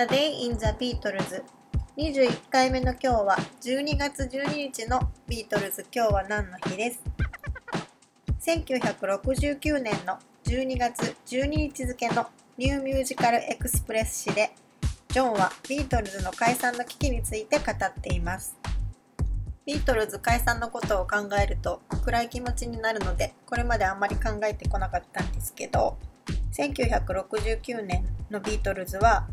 A Day in the Beatles 21回目の今日は12月12日のビートルズ。今日は何の日です？1969年の12月12日付の New Musical Express 誌でジョンはビートルズの解散の危機について語っています。ビートルズ解散のことを考えると暗い気持ちになるのでこれまであんまり考えてこなかったんですけど1969年のビートルズは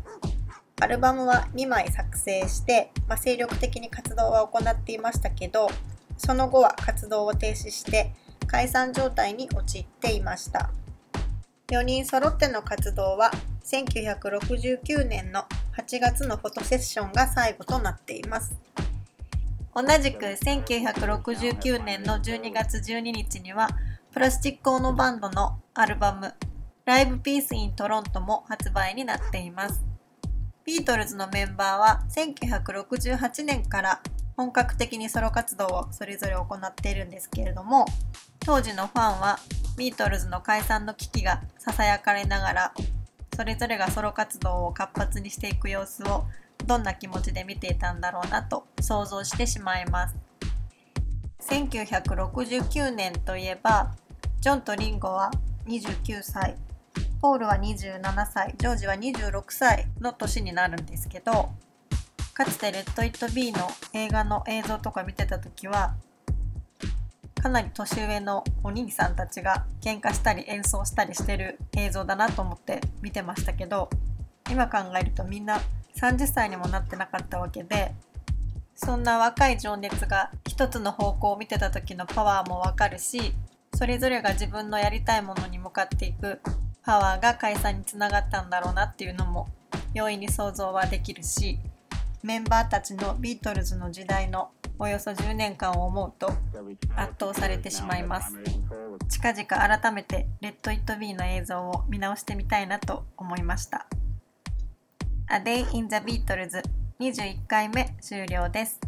アルバムは2枚作成して、まあ、精力的に活動は行っていましたけどその後は活動を停止して解散状態に陥っていました。4人揃っての活動は1969年の8月のフォトセッションが最後となっています。同じく1969年の12月12日にはプラスチックオノバンドのアルバム「ライブピースイントロントも発売になっています。ビートルズのメンバーは1968年から本格的にソロ活動をそれぞれ行っているんですけれども当時のファンはビートルズの解散の危機がささやかれながらそれぞれがソロ活動を活発にしていく様子をどんな気持ちで見ていたんだろうなと想像してしまいます。1969年といえばジョンとリンゴは29歳。ポールは27歳ジョージは26歳の年になるんですけどかつて「レッド・イット・ビー」の映画の映像とか見てた時はかなり年上のお兄さんたちが喧嘩したり演奏したりしてる映像だなと思って見てましたけど今考えるとみんな30歳にもなってなかったわけでそんな若い情熱が一つの方向を見てた時のパワーもわかるしそれぞれが自分のやりたいものに向かっていくパワーが解散につながったんだろうなっていうのも容易に想像はできるしメンバーたちのビートルズの時代のおよそ10年間を思うと圧倒されてしまいます。近々改めて「レッド・イット・ビー」の映像を見直してみたいなと思いました。A Day in the Beatles 21回目終了です。